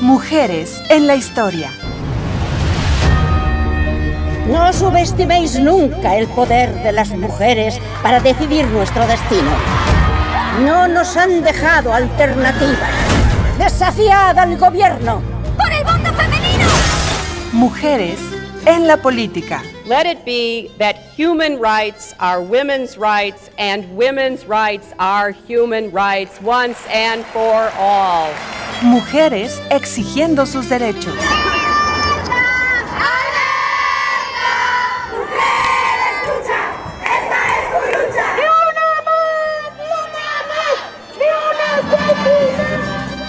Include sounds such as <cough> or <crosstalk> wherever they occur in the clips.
Mujeres en la historia. No subestiméis nunca el poder de las mujeres para decidir nuestro destino. No nos han dejado alternativa. Desafiad al gobierno. ¡Por el voto femenino! Mujeres en la política. Let it be that human rights are women's rights and women's rights are human rights once and for all. Mujeres exigiendo sus derechos.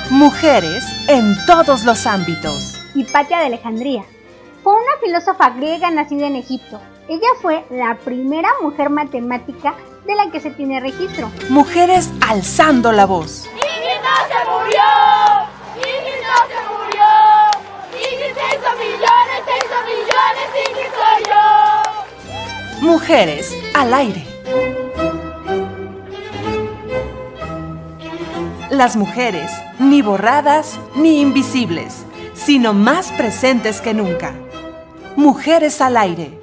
Mujeres en todos los ámbitos. Hipatia de Alejandría. Fue una filósofa griega nacida en Egipto. Ella fue la primera mujer matemática de la que se tiene registro. Mujeres alzando la voz. ¡Ingrid no se murió! ¡Ingrid no se murió! ¡Ingrid se hizo millones, se hizo millones! ¡Ingrid soy yo! Mujeres al aire. Las mujeres, ni borradas ni invisibles, sino más presentes que nunca. Mujeres al aire,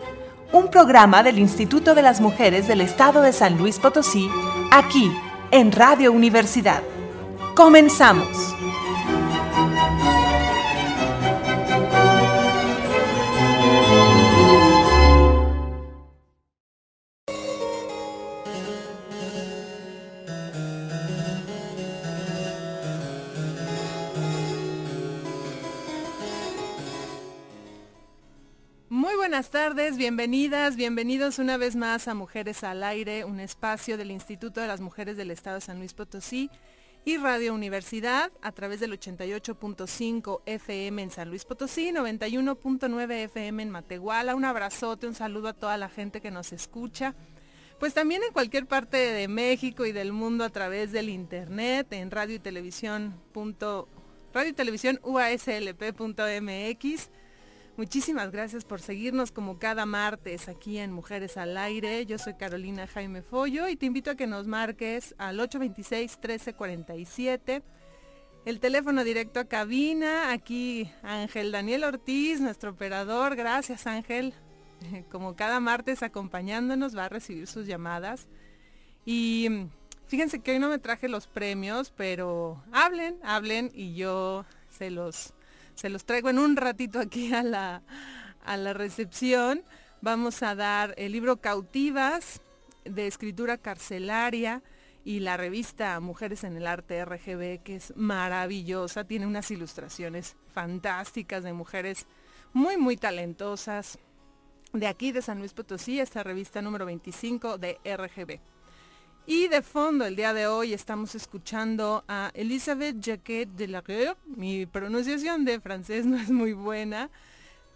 un programa del Instituto de las Mujeres del Estado de San Luis Potosí, aquí en Radio Universidad. Comenzamos. Muy buenas tardes, bienvenidas, bienvenidos una vez más a Mujeres al Aire, un espacio del Instituto de las Mujeres del Estado de San Luis Potosí y Radio Universidad a través del 88.5 FM en San Luis Potosí, 91.9 FM en Matehuala. Un abrazote, un saludo a toda la gente que nos escucha. Pues también en cualquier parte de México y del mundo a través del internet en radio y televisión. radio y televisión uaslp.mx. Muchísimas gracias por seguirnos como cada martes aquí en Mujeres al Aire. Yo soy Carolina Jaime Follo y te invito a que nos marques al 826-1347. El teléfono directo a cabina, aquí Ángel Daniel Ortiz, nuestro operador. Gracias Ángel. <laughs> Como cada martes acompañándonos va a recibir sus llamadas. Y fíjense que hoy no me traje los premios, pero hablen, hablen y yo se los se los traigo en un ratito aquí a la, a la recepción. Vamos a dar el libro Cautivas de escritura carcelaria y la revista Mujeres en el Arte RGB, que es maravillosa, tiene unas ilustraciones fantásticas de mujeres muy, muy talentosas. De aquí de San Luis Potosí, esta revista número 25 de RGB. Y de fondo, el día de hoy estamos escuchando a Elisabeth Jacquet de la Mi pronunciación de francés <laughs> no es muy buena,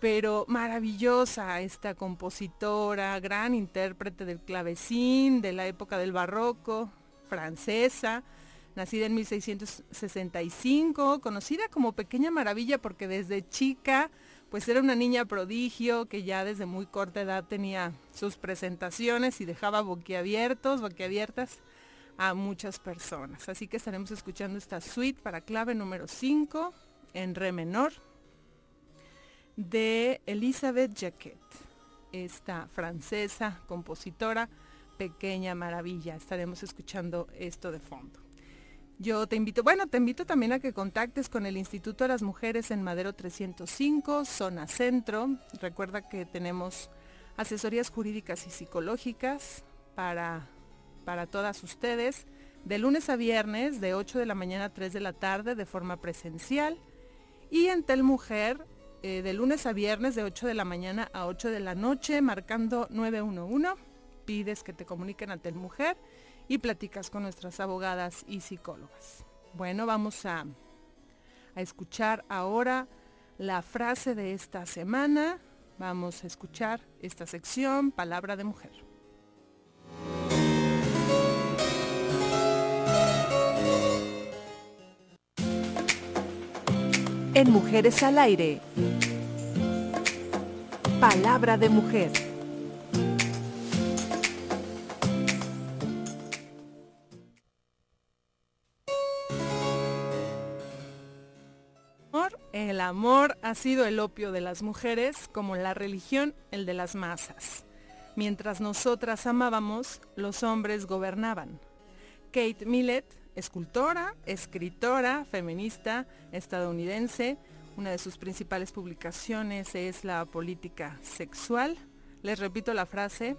pero maravillosa esta compositora, gran intérprete del clavecín de la época del barroco, francesa, nacida en 1665, conocida como Pequeña Maravilla porque desde chica pues era una niña prodigio que ya desde muy corta edad tenía sus presentaciones y dejaba boquiabiertos, boquiabiertas a muchas personas. Así que estaremos escuchando esta suite para clave número 5 en re menor de Elizabeth Jacquet, esta francesa compositora, pequeña maravilla. Estaremos escuchando esto de fondo. Yo te invito, bueno, te invito también a que contactes con el Instituto de las Mujeres en Madero 305, zona centro. Recuerda que tenemos asesorías jurídicas y psicológicas para, para todas ustedes, de lunes a viernes, de 8 de la mañana a 3 de la tarde, de forma presencial. Y en Telmujer, eh, de lunes a viernes, de 8 de la mañana a 8 de la noche, marcando 911. Pides que te comuniquen a Telmujer y platicas con nuestras abogadas y psicólogas. Bueno, vamos a, escuchar ahora la frase de esta semana. Vamos a escuchar esta sección, Palabra de Mujer. En Mujeres al Aire, Palabra de Mujer. El amor ha sido el opio de las mujeres como la religión el de las masas. Mientras nosotras amábamos, los hombres gobernaban. Kate Millett, escultora, escritora, feminista estadounidense, una de sus principales publicaciones es La política sexual. Les repito la frase,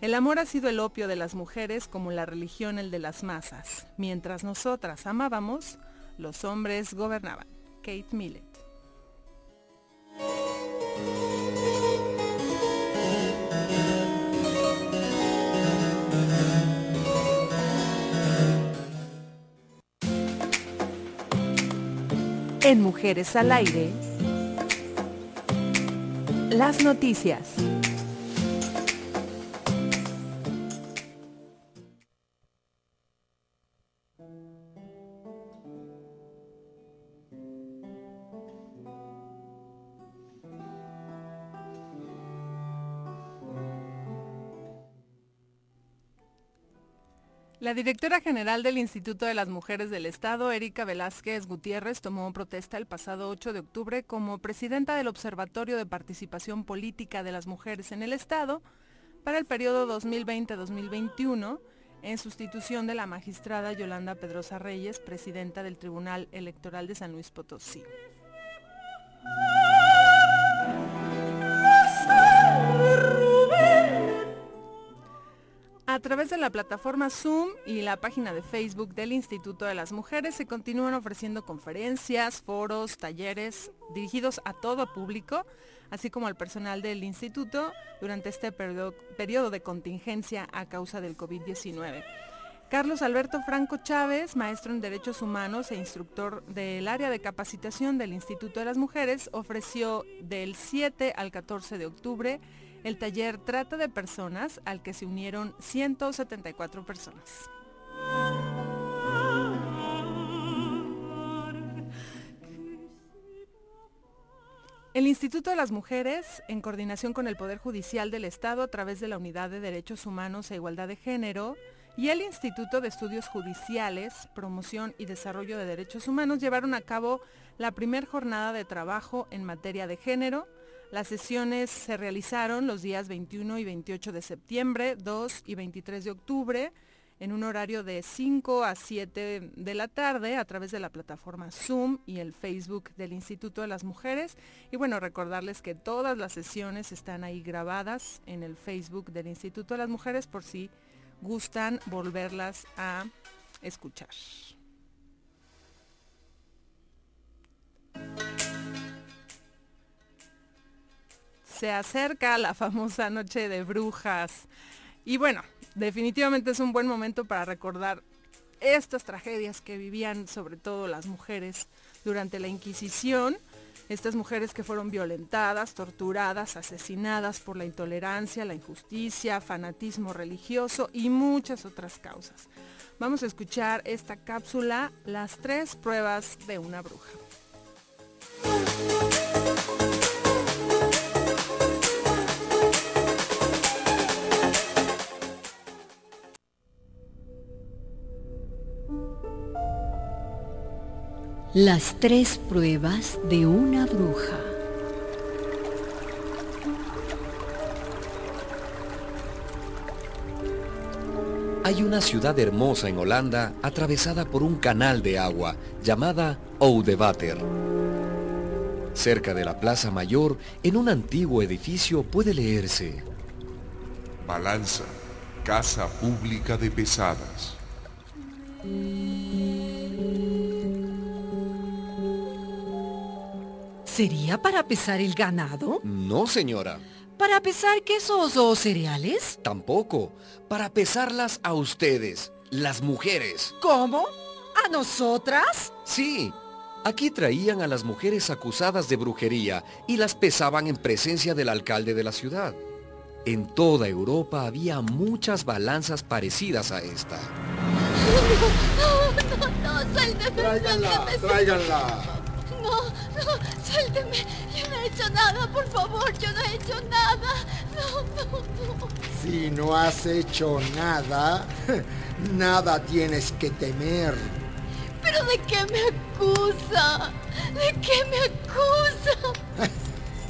el amor ha sido el opio de las mujeres como la religión el de las masas. Mientras nosotras amábamos, los hombres gobernaban. Kate Millett. En Mujeres al Aire, las noticias. La directora general del Instituto de las Mujeres del Estado, Erika Velázquez Gutiérrez, tomó protesta el pasado 8 de octubre como presidenta del Observatorio de Participación Política de las Mujeres en el Estado para el periodo 2020-2021 en sustitución de la magistrada Yolanda Pedrosa Reyes, presidenta del Tribunal Electoral de San Luis Potosí. A través de la plataforma Zoom y la página de Facebook del Instituto de las Mujeres se continúan ofreciendo conferencias, foros, talleres dirigidos a todo público, así como al personal del instituto durante este periodo, de contingencia a causa del COVID-19. Carlos Alberto Franco Chávez, maestro en Derechos Humanos e instructor del área de capacitación del Instituto de las Mujeres, ofreció del 7 al 14 de octubre el taller Trata de Personas al que se unieron 174 personas. El Instituto de las Mujeres, en coordinación con el Poder Judicial del Estado a través de la Unidad de Derechos Humanos e Igualdad de Género, y el Instituto de Estudios Judiciales, Promoción y Desarrollo de Derechos Humanos llevaron a cabo la primera jornada de trabajo en materia de género, las sesiones se realizaron los días 21 y 28 de septiembre, 2 y 23 de octubre, en un horario de 5 a 7 de la tarde a través de la plataforma Zoom y el Facebook del Instituto de las Mujeres. Y bueno, recordarles que todas las sesiones están ahí grabadas en el Facebook del Instituto de las Mujeres por si gustan volverlas a escuchar. Se acerca la famosa noche de brujas. Y bueno, definitivamente es un buen momento para recordar estas tragedias que vivían sobre todo las mujeres durante la Inquisición. Estas mujeres que fueron violentadas, torturadas, asesinadas por la intolerancia, la injusticia, fanatismo religioso y muchas otras causas. Vamos a escuchar esta cápsula, las tres pruebas de una bruja. Las tres pruebas de una bruja. Hay una ciudad hermosa en Holanda atravesada por un canal de agua llamada Oudewater. Cerca de la Plaza Mayor, en un antiguo edificio puede leerse Balanza, Casa Pública de Pesadas. ¿Sería para pesar el ganado? No, señora. ¿Para pesar quesos o cereales? Tampoco. Para pesarlas a ustedes, las mujeres. ¿Cómo? ¿A nosotras? Sí. Aquí traían a las mujeres acusadas de brujería y las pesaban en presencia del alcalde de la ciudad. En toda Europa había muchas balanzas parecidas a esta. No, no, no, Tráiganla, tráiganla. No, no, suélteme. Yo no he hecho nada, por favor. Yo no he hecho nada. No, no, no. Si no has hecho nada, <laughs> nada tienes que temer. ¿Pero de qué me acusa? ¿De qué me acusa? <laughs>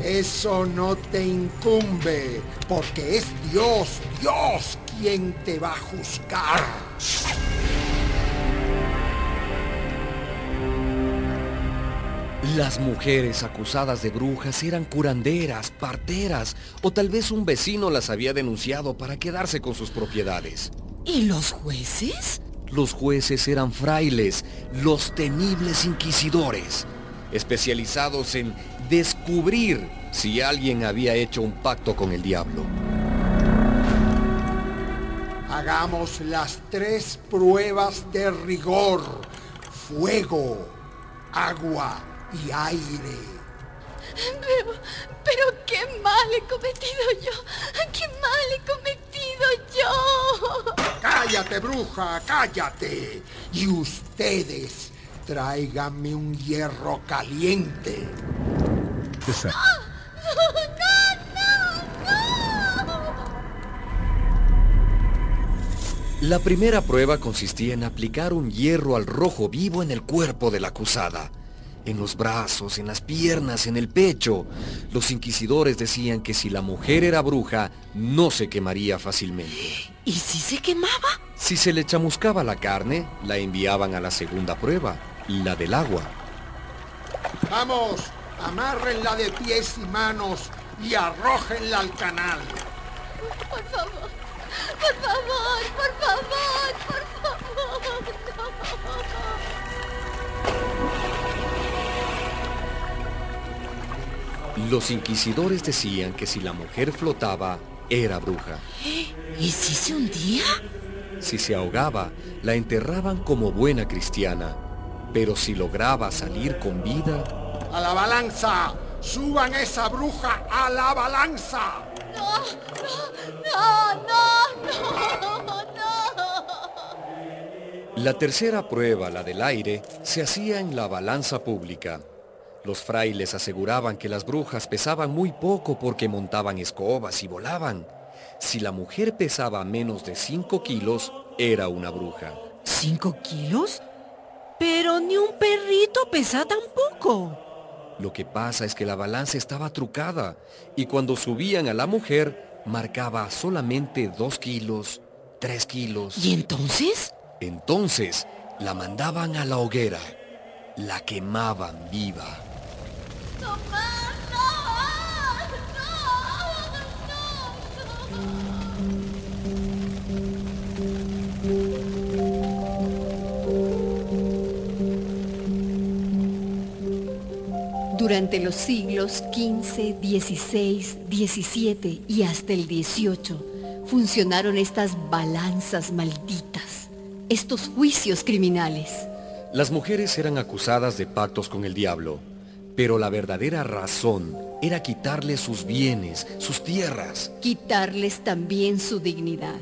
Eso no te incumbe, porque es Dios, Dios quien te va a juzgar. Las mujeres acusadas de brujas eran curanderas, parteras o tal vez un vecino las había denunciado para quedarse con sus propiedades. ¿Y los jueces? Los jueces eran frailes, los temibles inquisidores, especializados en descubrir si alguien había hecho un pacto con el diablo. Hagamos las tres pruebas de rigor. Fuego, agua y aire. Pero, pero qué mal he cometido yo. Qué mal he cometido yo. Cállate, bruja, cállate. Y ustedes, tráiganme un hierro caliente. La primera prueba consistía en aplicar un hierro al rojo vivo en el cuerpo de la acusada. En los brazos, en las piernas, en el pecho. Los inquisidores decían que si la mujer era bruja, no se quemaría fácilmente. ¿Y si se quemaba? Si se le chamuscaba la carne, la enviaban a la segunda prueba, la del agua. Vamos, amárrenla de pies y manos y arrójenla al canal. Por favor, por favor, por favor, por favor. Los inquisidores decían que si la mujer flotaba, era bruja. ¿Y si se hundía? Si se ahogaba, la enterraban como buena cristiana. Pero si lograba salir con vida, ¡A la balanza! ¡Suban esa bruja a la balanza! No, no, no, no, no. la tercera prueba, la del aire, se hacía en la balanza pública. Los frailes aseguraban que las brujas pesaban muy poco porque montaban escobas y volaban. Si la mujer pesaba menos de 5 kilos, era una bruja. ¿Cinco kilos? Pero ni un perrito pesa tan poco. Lo que pasa es que la balanza estaba trucada y cuando subían a la mujer marcaba solamente 2 kilos, 3 kilos. ¿Y entonces? Entonces la mandaban a la hoguera, la quemaban viva. No más, no, no, no, no. Durante los siglos XV, XVI, XVII y hasta el XVIII funcionaron estas balanzas malditas, estos juicios criminales. Las mujeres eran acusadas de pactos con el diablo, pero la verdadera razón era quitarles sus bienes, sus tierras. Quitarles también su dignidad.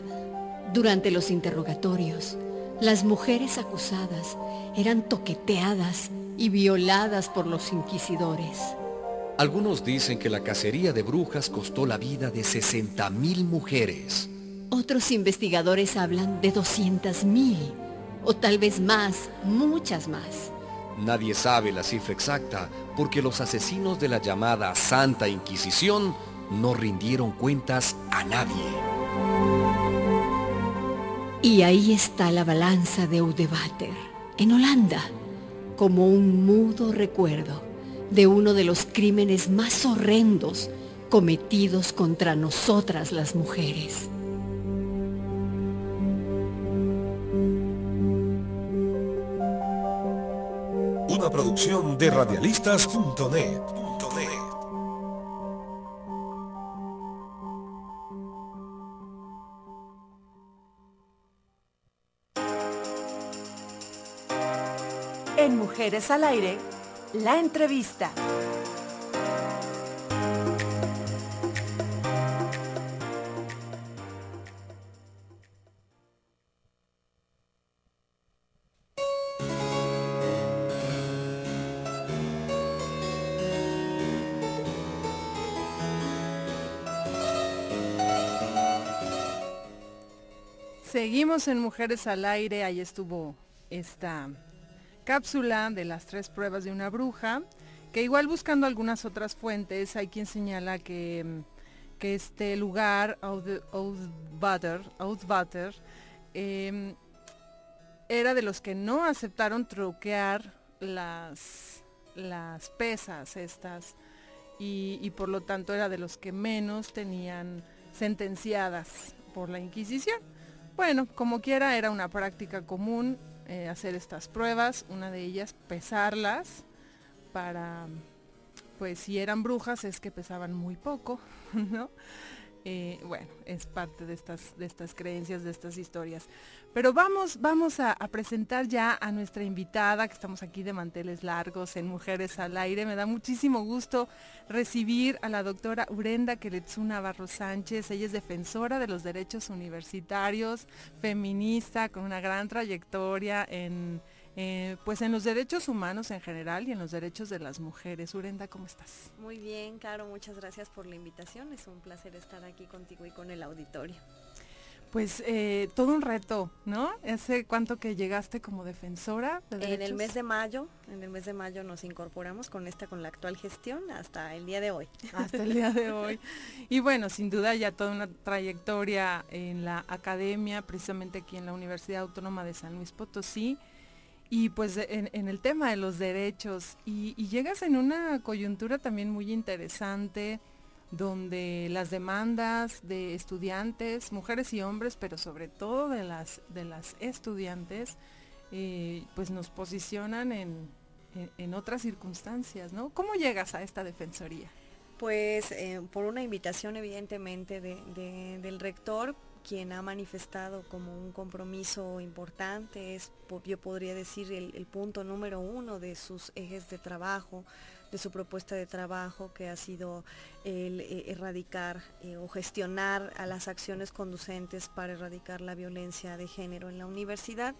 Durante los interrogatorios, las mujeres acusadas eran toqueteadas y violadas por los inquisidores. Algunos dicen que la cacería de brujas costó la vida de 60.000 mujeres. Otros investigadores hablan de 200.000 o tal vez más, muchas más. Nadie sabe la cifra exacta porque los asesinos de la llamada Santa Inquisición no rindieron cuentas a nadie. Y ahí está la balanza de Oudewater, en Holanda, como un mudo recuerdo de uno de los crímenes más horrendos cometidos contra nosotras las mujeres. Una producción de radialistas.net. En Mujeres al Aire, la entrevista. Seguimos en Mujeres al Aire, ahí estuvo esta cápsula de las tres pruebas de una bruja, que igual buscando algunas otras fuentes, hay quien señala que, mm, este lugar, Outbutter, eh, era de los que no aceptaron troquear las, pesas estas y por lo tanto era de los que menos tenían sentenciadas por la Inquisición. Bueno, como quiera, era una práctica común eh, hacer estas pruebas, una de ellas pesarlas para, pues si eran brujas es que pesaban muy poco, <laughs> ¿no? Eh, bueno, es parte de estas, de estas creencias, de estas historias. Pero vamos, vamos a, presentar ya a nuestra invitada, que estamos aquí de manteles largos en Mujeres al Aire. Me da muchísimo gusto recibir a la doctora Urenda Keletsuna Barro Sánchez. Ella es defensora de los derechos universitarios, feminista, con una gran trayectoria en eh, pues en los derechos humanos en general y en los derechos de las mujeres. Urenda, ¿cómo estás? Muy bien, Caro, muchas gracias por la invitación. Es un placer estar aquí contigo y con el auditorio. Pues eh, todo un reto, ¿no? ¿Hace cuánto que llegaste como defensora de derechos? En el mes de mayo, en el mes de mayo nos incorporamos con esta, con la actual gestión, hasta el día de hoy. Hasta el día de <laughs> hoy. Y bueno, sin duda ya toda una trayectoria en la academia, precisamente aquí en la Universidad Autónoma de San Luis Potosí y pues en, el tema de los derechos y, llegas en una coyuntura también muy interesante donde las demandas de estudiantes, mujeres y hombres, pero sobre todo de las, de las estudiantes, eh, pues nos posicionan en, otras circunstancias, ¿no? ¿Cómo llegas a esta defensoría? Pues eh, por una invitación evidentemente del rector, quien ha manifestado como un compromiso importante, es, yo podría decir, el, punto número uno de sus ejes de trabajo, de su propuesta de trabajo, que ha sido el eh, erradicar eh, o gestionar a las acciones conducentes para erradicar la violencia de género en la universidad.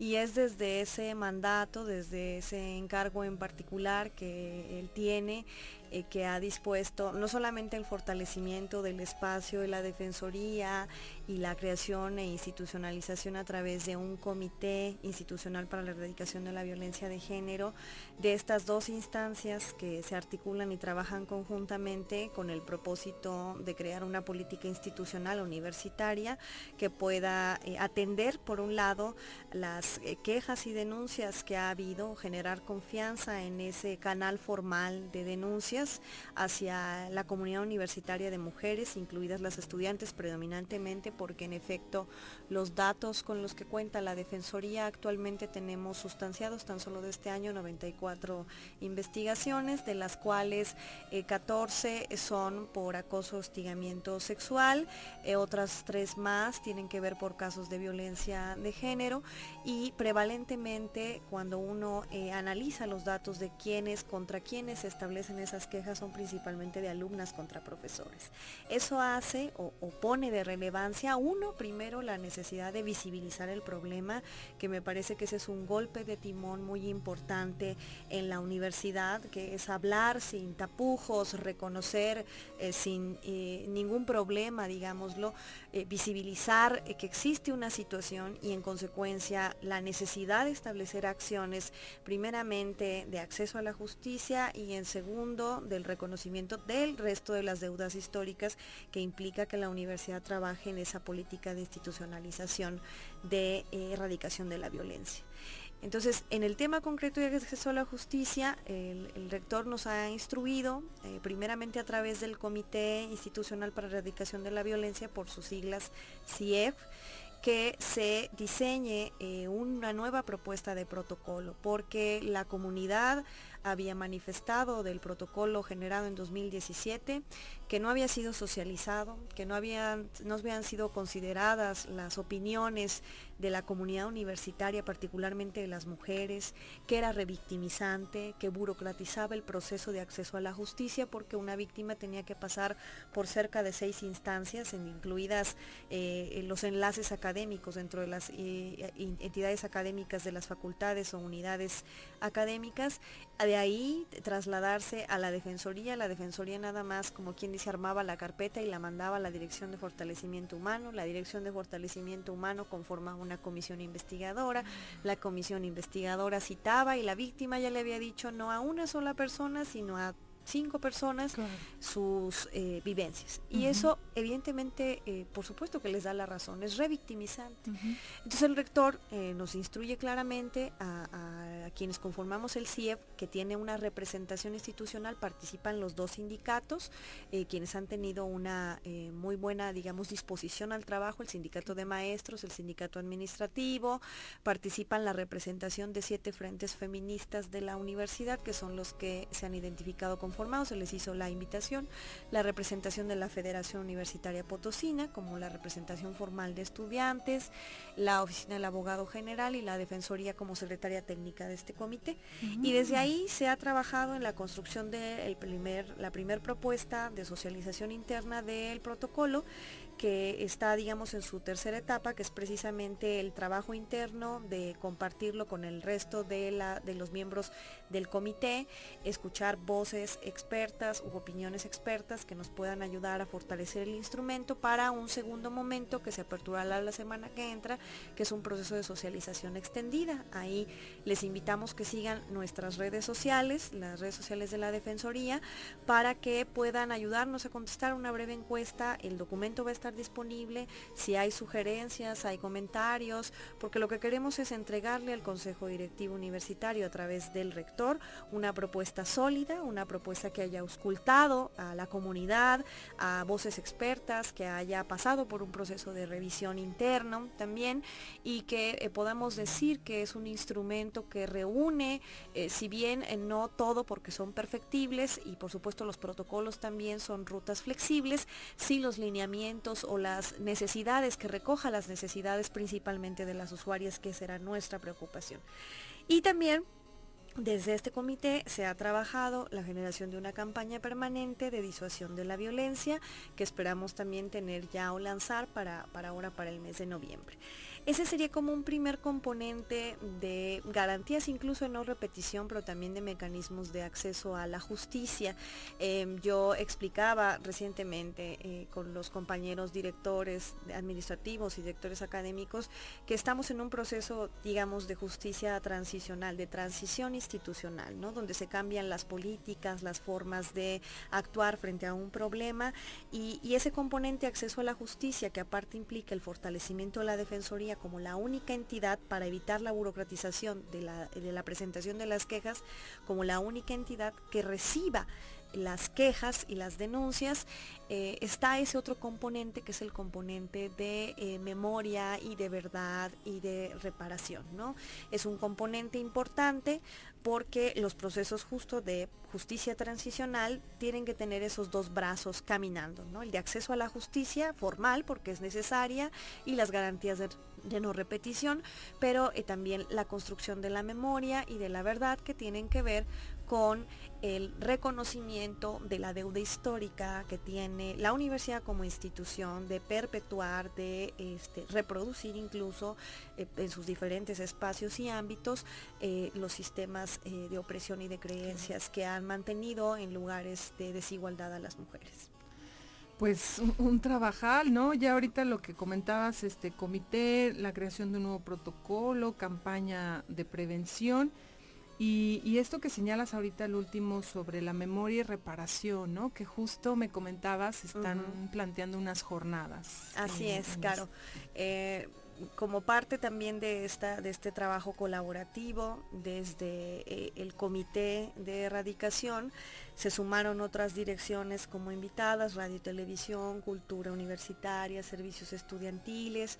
Y es desde ese mandato, desde ese encargo en particular que él tiene, eh, que ha dispuesto no solamente el fortalecimiento del espacio de la Defensoría y la creación e institucionalización a través de un comité institucional para la erradicación de la violencia de género, de estas dos instancias que se articulan y trabajan conjuntamente con el propósito de crear una política institucional universitaria que pueda eh, atender, por un lado, las eh, quejas y denuncias que ha habido, generar confianza en ese canal formal de denuncias, hacia la comunidad universitaria de mujeres, incluidas las estudiantes predominantemente, porque en efecto los datos con los que cuenta la Defensoría actualmente tenemos sustanciados tan solo de este año 94 investigaciones, de las cuales 14 eh, son por acoso hostigamiento sexual, eh, otras tres más tienen que ver por casos de violencia de género y prevalentemente cuando uno eh, analiza los datos de quiénes, contra quiénes se establecen esas quejas son principalmente de alumnas contra profesores. Eso hace o, pone de relevancia, uno, primero la necesidad de visibilizar el problema, que me parece que ese es un golpe de timón muy importante en la universidad, que es hablar sin tapujos, reconocer eh, sin eh, ningún problema, digámoslo, eh, visibilizar que existe una situación y en consecuencia la necesidad de establecer acciones, primeramente de acceso a la justicia y en segundo del reconocimiento del resto de las deudas históricas que implica que la universidad trabaje en esa política de de eh, erradicación de la violencia. Entonces, en el tema concreto de acceso a la justicia, el, rector nos ha instruido, eh, primeramente a través del Comité Institucional para Erradicación de la Violencia, por sus siglas CIEF, que se diseñe eh, una nueva propuesta de protocolo, porque la comunidad había manifestado del protocolo generado en 2017, que no había sido socializado, que no habían, no habían sido consideradas las opiniones de la comunidad universitaria, particularmente de las mujeres, que era revictimizante, que burocratizaba el proceso de acceso a la justicia, porque una víctima tenía que pasar por cerca de seis instancias, incluidas eh, los enlaces académicos dentro de las eh, entidades académicas de las facultades o unidades académicas, de ahí trasladarse a la Defensoría, la Defensoría nada más como quien dice armaba la carpeta y la mandaba a la Dirección de Fortalecimiento Humano, la Dirección de Fortalecimiento Humano conforma una comisión investigadora, la comisión investigadora citaba y la víctima ya le había dicho no a una sola persona, sino a cinco personas sus eh, vivencias. Y eso evidentemente, eh, por supuesto que les da la razón, es revictimizante. Entonces el rector eh, nos instruye claramente a, quienes conformamos el CIEP, que tiene una representación institucional, participan los dos sindicatos, quienes han tenido una muy buena, digamos, disposición al trabajo, el sindicato de maestros, el sindicato administrativo, participan la representación de siete frentes feministas de la universidad, que son los que se han identificado con se les hizo la invitación, la representación de la Federación Universitaria Potosina, como la representación formal de estudiantes, la Oficina del Abogado General y la Defensoría como secretaria técnica de este comité. Y desde ahí se ha trabajado en la construcción de primer, la primera propuesta de socialización interna del protocolo, que está, digamos, en su tercera etapa, que es precisamente el trabajo interno de compartirlo con el resto de, la, de los miembros del comité, escuchar voces expertas u opiniones expertas que nos puedan ayudar a fortalecer el instrumento para un segundo momento que se aperturará la semana que entra, que es un proceso de socialización extendida. Ahí les invitamos que sigan nuestras redes sociales, las redes sociales de la Defensoría, para que puedan ayudarnos a contestar una breve encuesta. El documento va a estar disponible, si hay sugerencias, hay comentarios, porque lo que queremos es entregarle al Consejo Directivo Universitario a través del rector una propuesta sólida, una propuesta que haya auscultado a la comunidad, a voces expertas, que haya pasado por un proceso de revisión interno también y que eh, podamos decir que es un instrumento que reúne, eh, si bien eh, no todo porque son perfectibles y por supuesto los protocolos también son rutas flexibles, si los lineamientos o las necesidades, que recoja las necesidades principalmente de las usuarias, que será nuestra preocupación. Y también desde este comité se ha trabajado la generación de una campaña permanente de disuasión de la violencia que esperamos también tener ya o lanzar para, para ahora, para el mes de noviembre. Ese sería como un primer componente de garantías incluso de no repetición, pero también de mecanismos de acceso a la justicia. Em, yo explicaba recientemente eh, con los compañeros directores administrativos y directores académicos que estamos en un proceso, digamos, de justicia transicional, de transición institucional, ¿no? donde se cambian las políticas, las formas de actuar frente a un problema y, y ese componente acceso a la justicia que aparte implica el fortalecimiento de la defensoría como la única entidad para evitar la burocratización de la, presentación de las quejas, como la única entidad que reciba las quejas y las denuncias, eh, está ese otro componente que es el componente de eh, memoria y de verdad y de reparación. ¿no? Es un componente importante porque los procesos justos de justicia transicional tienen que tener esos dos brazos caminando, ¿no? el de acceso a la justicia formal porque es necesaria y las garantías de, no repetición, pero eh, también la construcción de la memoria y de la verdad que tienen que ver con el reconocimiento de la deuda histórica que tiene la universidad como institución de perpetuar, de este, reproducir incluso eh, en sus diferentes espacios y ámbitos eh, los sistemas eh, de opresión y de creencias que han mantenido en lugares de desigualdad a las mujeres. Pues un, <laughs> un, trabajal, ¿no? Ya ahorita lo que comentabas, este comité, la creación de un nuevo protocolo, campaña de prevención y, esto que señalas ahorita el último sobre la memoria y reparación, ¿no? Que justo me comentabas, están planteando unas jornadas. Así es, claro. Eh, como parte también de, esta, de este trabajo colaborativo, desde eh, el comité de erradicación, se sumaron otras direcciones como invitadas, radio y televisión, cultura universitaria, servicios estudiantiles,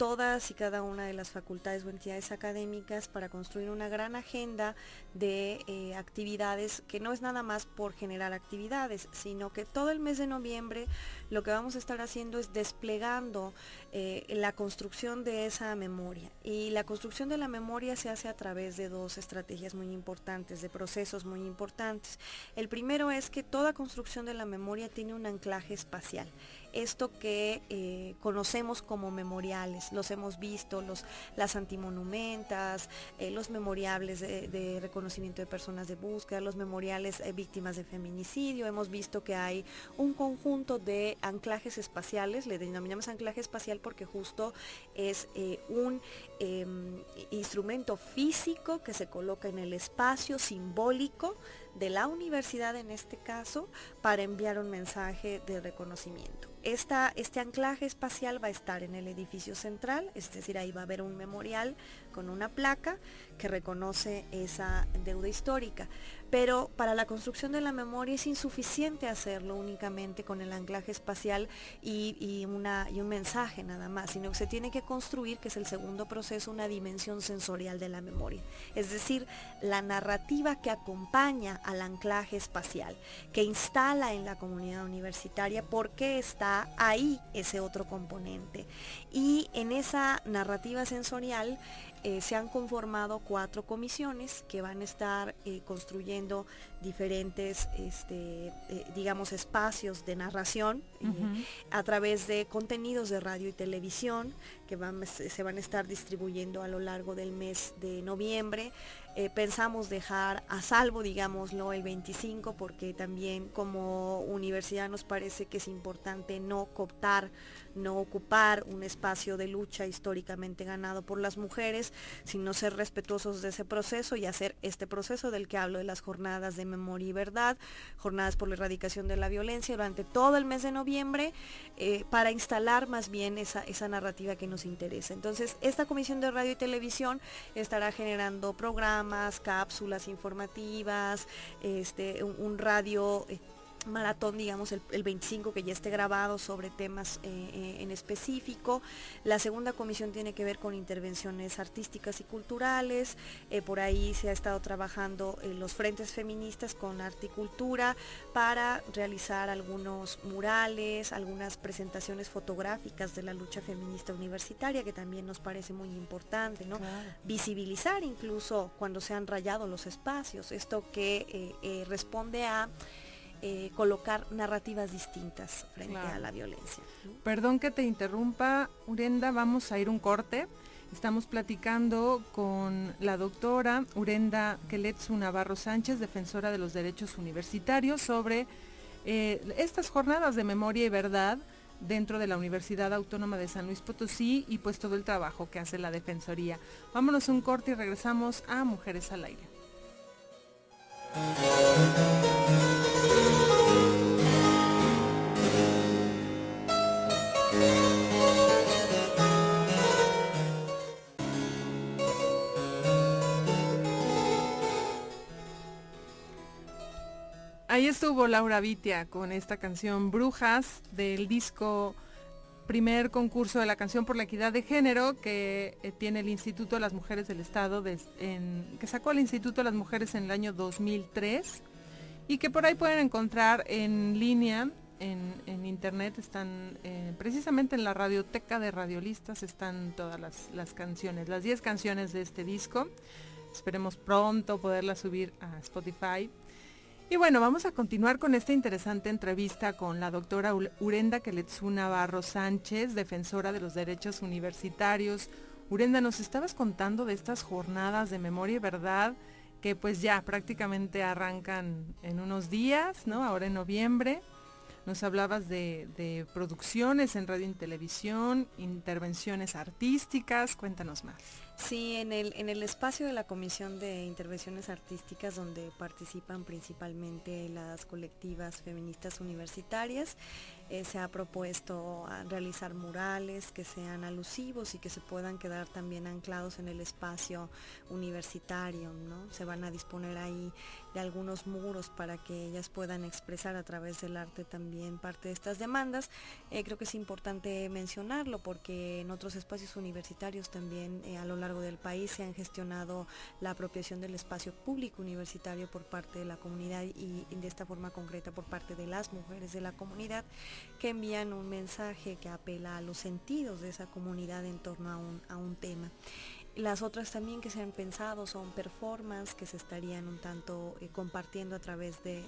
todas y cada una de las facultades o entidades académicas para construir una gran agenda de eh, actividades que no es nada más por generar actividades, sino que todo el mes de noviembre lo que vamos a estar haciendo es desplegando eh, la construcción de esa memoria. Y la construcción de la memoria se hace a través de dos estrategias muy importantes, de procesos muy importantes. El primero es que toda construcción de la memoria tiene un anclaje espacial. Esto que eh, conocemos como memoriales. Los hemos visto, los, las antimonumentas, eh, los memoriales de, reconocimiento de personas de búsqueda, los memoriales eh, víctimas de feminicidio. Hemos visto que hay un conjunto de anclajes espaciales, le denominamos anclaje espacial porque justo es un em, instrumento físico que se coloca en el espacio simbólico de la universidad en este caso para enviar un mensaje de reconocimiento. este anclaje espacial va a estar en el edificio central, es decir, ahí va a haber un memorial con una placa que reconoce esa deuda histórica. Pero para la construcción de la memoria es insuficiente hacerlo únicamente con el anclaje espacial y, una, y un mensaje nada más, sino que se tiene que construir, que es el segundo proceso, una dimensión sensorial de la memoria. Es decir, la narrativa que acompaña al anclaje espacial, que instala en la comunidad universitaria por qué está ahí ese otro componente. Y en esa narrativa sensorial, eh, se han conformado cuatro comisiones que van a estar eh, construyendo diferentes, este, eh, digamos, espacios de narración a través de contenidos de radio y televisión que se van a estar distribuyendo a lo largo del mes de noviembre. pensamos dejar a salvo, digámoslo, el 25 porque también como universidad nos parece que es importante no cooptar no ocupar un espacio de lucha históricamente ganado por las mujeres, sino ser respetuosos de ese proceso y hacer este proceso del que hablo de las jornadas de memoria y verdad, jornadas por la erradicación de la violencia durante todo el mes de noviembre, eh, para instalar más bien esa, narrativa que nos interesa. Entonces, esta comisión de radio y televisión estará generando programas, cápsulas informativas, este, un, radio... Maratón, digamos, el, 25 que ya esté grabado sobre temas eh, eh, en específico. La segunda comisión tiene que ver con intervenciones artísticas y culturales. Eh, por ahí se ha estado trabajando los frentes feministas con arte y cultura para realizar algunos murales, algunas presentaciones fotográficas de la lucha feminista universitaria, que también nos parece muy importante, ¿no? Visibilizar incluso cuando se han rayado los espacios, esto que responde a eh, colocar narrativas distintas frente a la violencia. Perdón que te interrumpa, Urenda, vamos a ir un corte. Estamos platicando con la doctora Urenda Keletsu Navarro Sánchez, defensora de los derechos universitarios, sobre eh, estas jornadas de memoria y verdad dentro de la Universidad Autónoma de San Luis Potosí y pues todo el trabajo que hace la Defensoría. Vámonos un corte y regresamos a Mujeres al Aire. Ahí estuvo Laura Vitia con esta canción Brujas del disco primer concurso de la canción por la equidad de género que eh, tiene el Instituto de las Mujeres del Estado, que sacó el Instituto de las Mujeres en el año 2003 y que por ahí pueden encontrar en línea, en, internet, están eh, precisamente en la radioteca de radiolistas, están todas las, las canciones, las 10 canciones de este disco. Esperemos pronto poderlas subir a Spotify y bueno, vamos a continuar con esta interesante entrevista con la doctora Urenda Keletsu Navarro Sánchez, defensora de los derechos universitarios. Urenda, nos estabas contando de estas jornadas de memoria y verdad que pues ya prácticamente arrancan en unos días, ¿no? Ahora en noviembre. Nos hablabas de, de producciones en radio y televisión, intervenciones artísticas, cuéntanos más. Sí, en el, en el espacio de la Comisión de Intervenciones Artísticas, donde participan principalmente las colectivas feministas universitarias, eh, se ha propuesto realizar murales que sean alusivos y que se puedan quedar también anclados en el espacio universitario. ¿no? Se van a disponer ahí de algunos muros para que ellas puedan expresar a través del arte también parte de estas demandas. Eh, creo que es importante mencionarlo porque en otros espacios universitarios también eh, a lo largo del país se han gestionado la apropiación del espacio público universitario por parte de la comunidad y de esta forma concreta por parte de las mujeres de la comunidad que envían un mensaje que apela a los sentidos de esa comunidad en torno a un, tema. Las otras también que se han pensado son performance que se estarían un tanto eh, compartiendo a través de,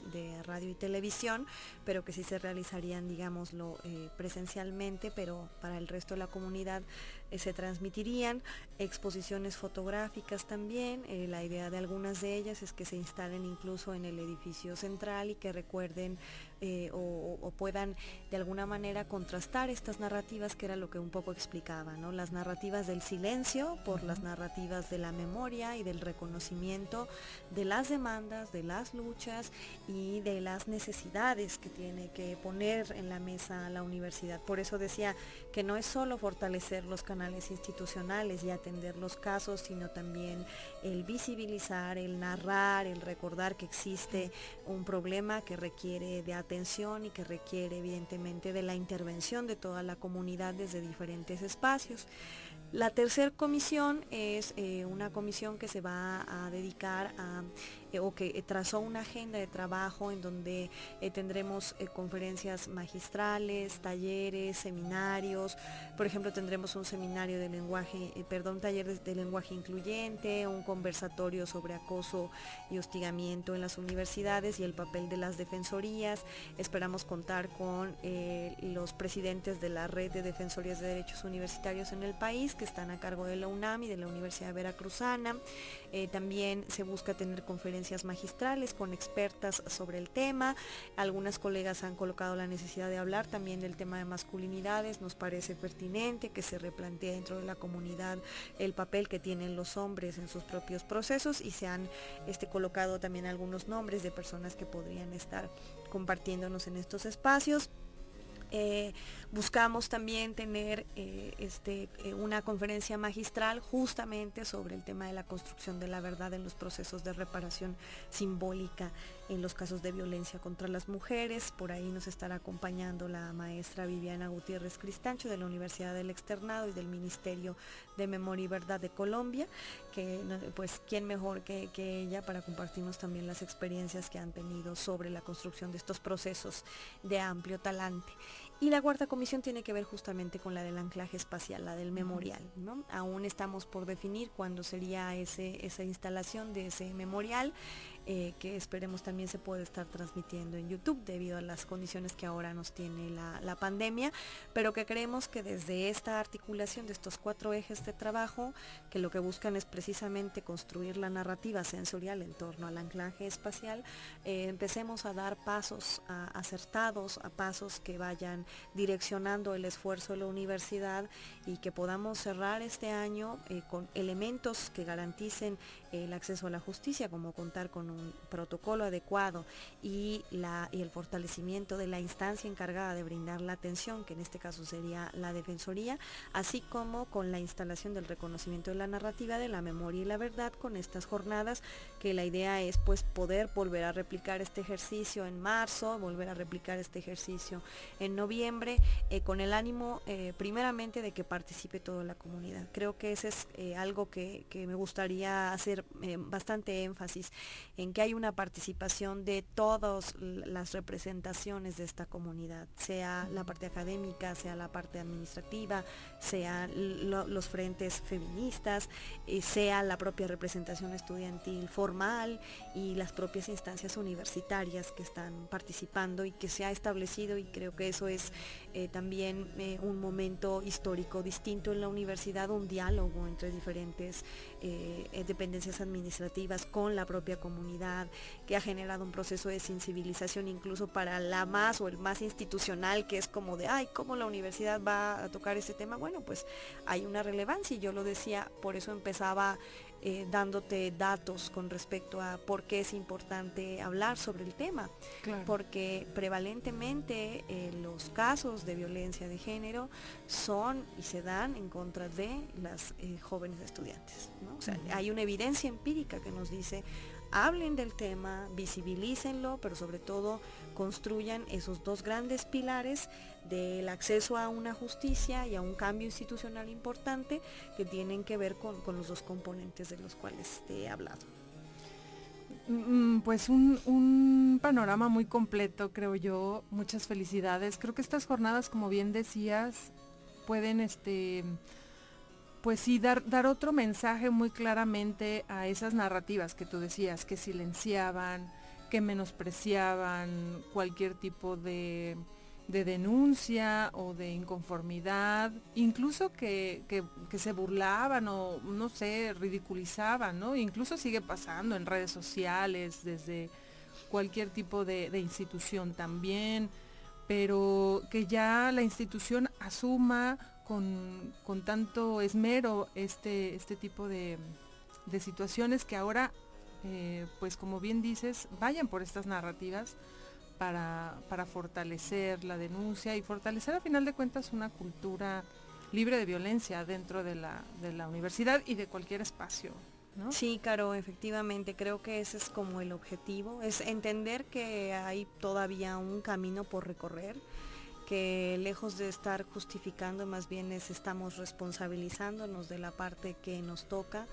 radio y televisión, pero que sí se realizarían, digámoslo, eh, presencialmente, pero para el resto de la comunidad eh, se transmitirían. Exposiciones fotográficas también, la idea de algunas de ellas es que se instalen incluso en el edificio central y que recuerden o, puedan de alguna manera contrastar estas narrativas que era lo que un poco explicaba, ¿no? Las narrativas del silencio por las narrativas de la memoria y del reconocimiento de las demandas, de las luchas y de las necesidades que tiene que poner en la mesa la universidad. Por eso decía que no es solo fortalecer los canales institucionales y atender los casos, sino también el visibilizar, el narrar, el recordar que existe un problema que requiere de atención y que requiere evidentemente de la intervención de toda la comunidad desde diferentes espacios. La tercera comisión es eh, una comisión que se va a dedicar a eh, o que trazó una agenda de trabajo en donde eh, tendremos eh, conferencias magistrales, talleres, seminarios. Por ejemplo, tendremos un seminario de lenguaje, perdón, taller de, lenguaje incluyente, un conversatorio sobre acoso y hostigamiento en las universidades y el papel de las defensorías. Esperamos contar con los presidentes de la red de defensorías de derechos universitarios en el país que están a cargo de la UNAM y de la Universidad Veracruzana. también se busca tener conferencias magistrales con expertas sobre el tema. Algunas colegas han colocado la necesidad de hablar también del tema de masculinidades. Nos parece pertinente que se replantee dentro de la comunidad el papel que tienen los hombres en sus propios procesos y se han este, colocado también algunos nombres de personas que podrían estar compartiéndonos en estos espacios. Eh, buscamos también tener eh, este, eh, una conferencia magistral justamente sobre el tema de la construcción de la verdad en los procesos de reparación simbólica en los casos de violencia contra las mujeres. Por ahí nos estará acompañando la maestra Viviana Gutiérrez Cristancho de la Universidad del Externado y del Ministerio de Memoria y Verdad de Colombia, que pues quién mejor que, que ella para compartirnos también las experiencias que han tenido sobre la construcción de estos procesos de amplio talante. Y la cuarta comisión tiene que ver justamente con la del anclaje espacial, la del memorial. ¿no? Aún estamos por definir cuándo sería ese, esa instalación de ese memorial. Eh, que esperemos también se puede estar transmitiendo en YouTube debido a las condiciones que ahora nos tiene la, pandemia, pero que creemos que desde esta articulación de estos cuatro ejes de trabajo, que lo que buscan es precisamente construir la narrativa sensorial en torno al anclaje espacial, eh, empecemos a dar pasos acertados, a pasos que vayan direccionando el esfuerzo de la universidad y que podamos cerrar este año eh, con elementos que garanticen el acceso a la justicia, como contar con un protocolo adecuado y, la, y el fortalecimiento de la instancia encargada de brindar la atención, que en este caso sería la Defensoría, así como con la instalación del reconocimiento de la narrativa de la memoria y la verdad con estas jornadas, que la idea es pues poder volver a replicar este ejercicio en marzo, volver a replicar este ejercicio en noviembre, eh, con el ánimo eh, primeramente de que participe toda la comunidad. Creo que ese es eh, algo que, que, me gustaría hacer bastante énfasis en que hay una participación de todas las representaciones de esta comunidad, sea la parte académica, sea la parte administrativa, sea los frentes feministas, eh, sea la propia representación estudiantil formal y las propias instancias universitarias que están participando y que se ha establecido y creo que eso es eh, también eh, un momento histórico distinto en la universidad, un diálogo entre diferentes dependencias administrativas con la propia comunidad, que ha generado un proceso de sensibilización incluso para la más o el más institucional, que es como de, ay, ¿cómo la universidad va a tocar ese tema? Bueno, pues hay una relevancia y yo lo decía, por eso empezaba eh, dándote datos con respecto a por qué es importante hablar sobre el tema, porque prevalentemente eh, los casos de violencia de género son y se dan en contra de las eh, jóvenes estudiantes. O sea, hay una evidencia empírica que nos dice hablen del tema, visibilícenlo, pero sobre todo construyan esos dos grandes pilares del acceso a una justicia y a un cambio institucional importante que tienen que ver con, los dos componentes de los cuales te he hablado. Mm, pues un, un, panorama muy completo, creo yo. Muchas felicidades. Creo que estas jornadas, como bien decías, pueden este, pues sí, dar, dar otro mensaje muy claramente a esas narrativas que tú decías, que silenciaban, que menospreciaban cualquier tipo de, denuncia o de inconformidad, incluso que, se burlaban o, no sé, ridiculizaban, ¿no? Incluso sigue pasando en redes sociales, desde cualquier tipo de, de institución también, pero que ya la institución asuma con, tanto esmero este, este tipo de, situaciones que ahora, eh, pues como bien dices, vayan por estas narrativas para, fortalecer la denuncia y fortalecer a final de cuentas una cultura libre de violencia dentro de la, universidad y de cualquier espacio. Sí, Caro, efectivamente, creo que ese es como el objetivo, es entender que hay todavía un camino por recorrer, que lejos de estar justificando, más bien es estamos responsabilizándonos de la parte que nos toca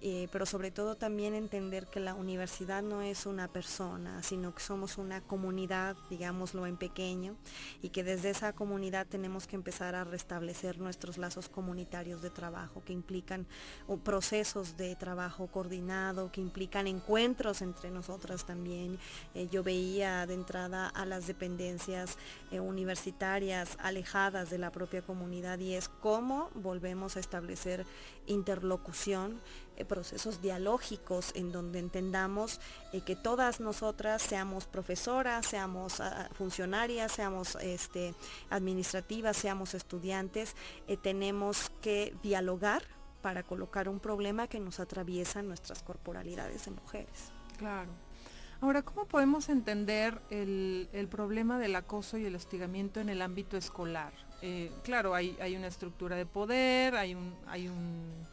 eh, pero sobre todo también entender que la universidad no es una persona, sino que somos una comunidad, digámoslo en pequeño, y que desde esa comunidad tenemos que empezar a restablecer nuestros lazos comunitarios de trabajo, que implican procesos de trabajo coordinado, que implican encuentros entre nosotras también. Eh, yo veía de entrada a las dependencias eh, universitarias alejadas de la propia comunidad y es cómo volvemos a establecer interlocución eh, procesos dialógicos en donde entendamos eh, que todas nosotras seamos profesoras, seamos ah, funcionarias, seamos este, administrativas, seamos estudiantes, eh, tenemos que dialogar para colocar un problema que nos atraviesa nuestras corporalidades de mujeres. Claro. Ahora, ¿cómo podemos entender el, problema del acoso y el hostigamiento en el ámbito escolar? claro, hay, hay, una estructura de poder, hay un, hay un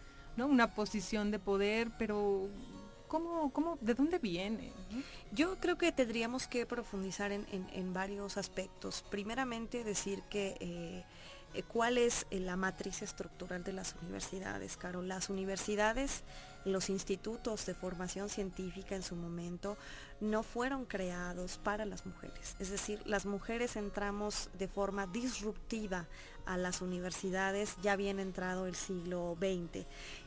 una posición de poder, pero ¿cómo, cómo, de dónde viene? Yo creo que tendríamos que profundizar en, varios aspectos. Primeramente decir que eh, eh, cuál es la matriz estructural de las universidades, Caro. Las universidades, los institutos de formación científica en su momento no fueron creados para las mujeres. Es decir, las mujeres entramos de forma disruptiva a las universidades ya bien entrado el siglo XX.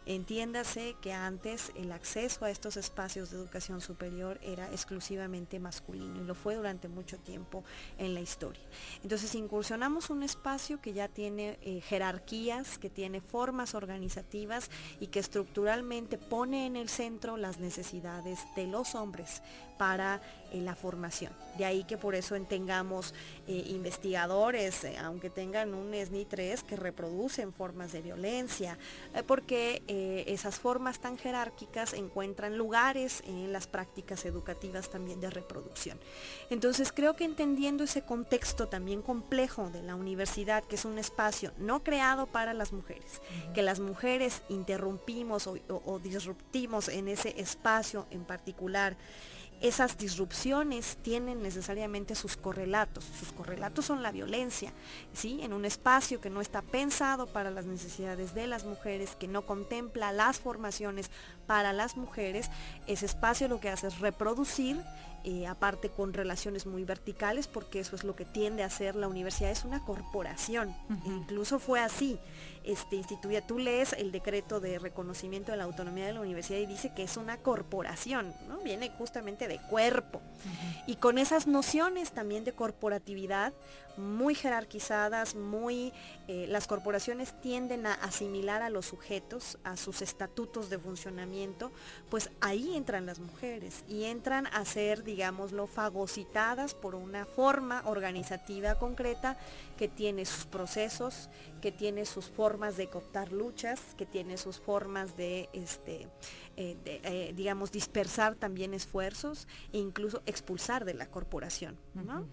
Entiéndase que antes el acceso a estos espacios de educación superior era exclusivamente masculino y lo fue durante mucho tiempo en la historia. Entonces incursionamos un espacio que ya tiene eh, jerarquías, que tiene formas organizativas y que estructuralmente pone en el centro las necesidades de los hombres para eh, la formación. De ahí que por eso tengamos eh, investigadores, aunque tengan un SNI 3, que reproducen formas de violencia, porque eh, esas formas tan jerárquicas encuentran lugares en las prácticas educativas también de reproducción. Entonces creo que entendiendo ese contexto también complejo de la universidad, que es un espacio no creado para las mujeres, que las mujeres interrumpimos o disruptimos en ese espacio en particular, esas disrupciones tienen necesariamente sus correlatos. Sus correlatos son la violencia, ¿sí? En un espacio que no está pensado para las necesidades de las mujeres, que no contempla las formaciones para las mujeres, ese espacio lo que hace es reproducir eh, aparte con relaciones muy verticales, porque eso es lo que tiende a ser la universidad, es una corporación. Incluso fue así, este, tú lees el decreto de reconocimiento de la autonomía de la universidad y dice que es una corporación, ¿no? Viene justamente de cuerpo. Y con esas nociones también de corporatividad, muy jerarquizadas, muy, eh, las corporaciones tienden a asimilar a los sujetos, a sus estatutos de funcionamiento, pues ahí entran las mujeres y entran a ser, digámoslo, fagocitadas por una forma organizativa concreta que tiene sus procesos, que tiene sus formas de cooptar luchas, que tiene sus formas de, este, eh, eh, digamos, dispersar también esfuerzos e incluso expulsar de la corporación,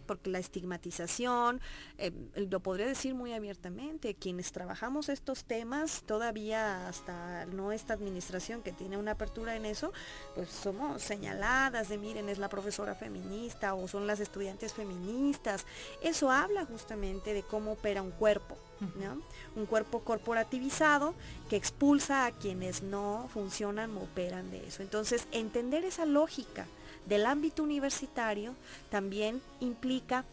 Porque la estigmatización, eh, lo podría decir muy abiertamente, quienes trabajamos estos temas, todavía hasta no esta administración que tiene una apertura en eso, pues somos señaladas de miren, es la profesora feminista o son las estudiantes feministas. Eso habla justamente de cómo opera un cuerpo. Un cuerpo corporativizado que expulsa a quienes no funcionan o operan de eso. Entonces, entender esa lógica del ámbito universitario también implica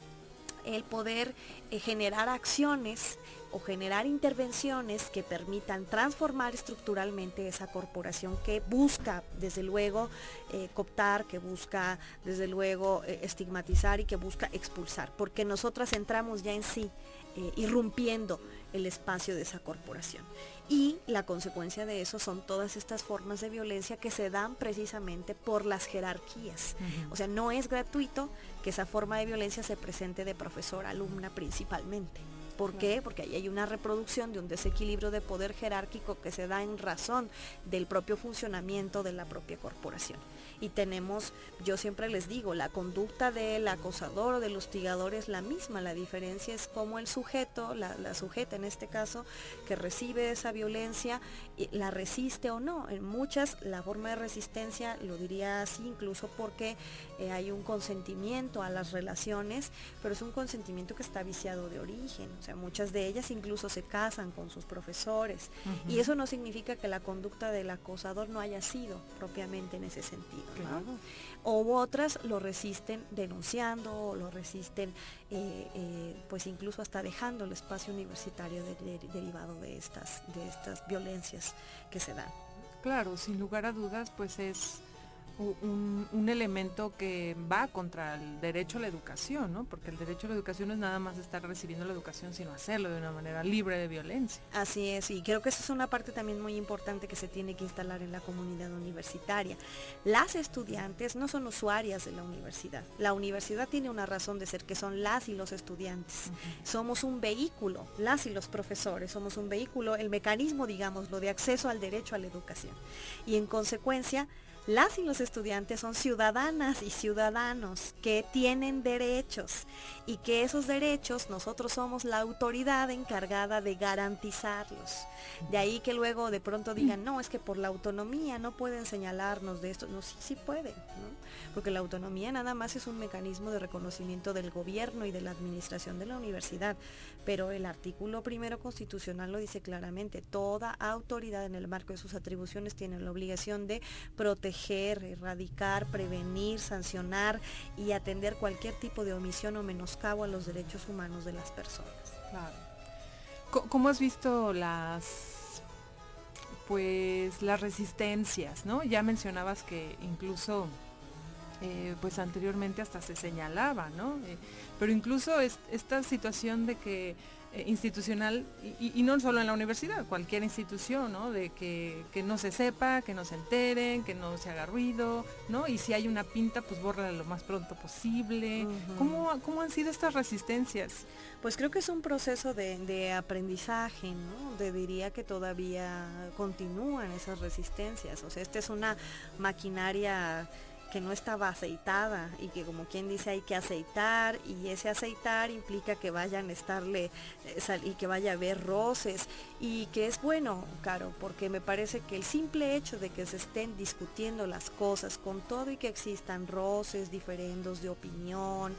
el poder eh, generar acciones o generar intervenciones que permitan transformar estructuralmente esa corporación que busca, desde luego, eh, cooptar, que busca, desde luego, eh, estigmatizar y que busca expulsar, porque nosotras entramos ya en sí, eh, irrumpiendo el espacio de esa corporación. Y la consecuencia de eso son todas estas formas de violencia que se dan precisamente por las jerarquías. O sea, no es gratuito que esa forma de violencia se presente de profesor-alumna principalmente. ¿Por qué? Porque ahí hay una reproducción de un desequilibrio de poder jerárquico que se da en razón del propio funcionamiento de la propia corporación y tenemos, yo siempre les digo, la conducta del acosador o del hostigador es la misma, la diferencia es cómo el sujeto, la, sujeta en este caso, que recibe esa violencia, la resiste o no. En muchas la forma de resistencia, lo diría así, incluso porque eh, hay un consentimiento a las relaciones, pero es un consentimiento que está viciado de origen. O sea, muchas de ellas incluso se casan con sus profesores. Y eso no significa que la conducta del acosador no haya sido propiamente en ese sentido. O otras lo resisten denunciando, o lo resisten eh, eh, pues incluso hasta dejando el espacio universitario derivado de estas, de estas violencias que se dan. Claro, sin lugar a dudas, pues es un, elemento que va contra el derecho a la educación, ¿no? Porque el derecho a la educación no es nada más estar recibiendo la educación, sino hacerlo de una manera libre de violencia. Así es, y creo que esa es una parte también muy importante que se tiene que instalar en la comunidad universitaria. Las estudiantes no son usuarias de la universidad. La universidad tiene una razón de ser, que son las y los estudiantes. Somos un vehículo, las y los profesores, somos un vehículo, el mecanismo, digamos, lo de acceso al derecho a la educación. Y en consecuencia, las y los estudiantes son ciudadanas y ciudadanos que tienen derechos y que esos derechos nosotros somos la autoridad encargada de garantizarlos. De ahí que luego de pronto digan, no, es que por la autonomía no pueden señalarnos de esto. No, sí, sí pueden, porque la autonomía nada más es un mecanismo de reconocimiento del gobierno y de la administración de la universidad. Pero el artículo primero constitucional lo dice claramente, toda autoridad en el marco de sus atribuciones tiene la obligación de proteger erradicar, prevenir, sancionar y atender cualquier tipo de omisión o menoscabo a los derechos humanos de las personas. ¿Cómo has visto las pues las resistencias, ¿no? Ya mencionabas que incluso eh, pues anteriormente hasta se señalaba, ¿no? Eh, pero incluso esta situación de que eh, institucional, y, no solo en la universidad, cualquier institución, ¿no? De que, no se sepa, que no se enteren, que no se haga ruido, ¿no? Y si hay una pinta, pues bórrala lo más pronto posible. ¿Cómo, han sido estas resistencias? Pues creo que es un proceso de, aprendizaje, ¿no? De, diría que todavía continúan esas resistencias. O sea, esta es una maquinaria que no estaba aceitada y que como quien dice hay que aceitar y ese aceitar implica que vayan a estarle eh, y que vaya a haber roces y que es bueno, Caro, porque me parece que el simple hecho de que se estén discutiendo las cosas con todo y que existan roces, diferendos de opinión,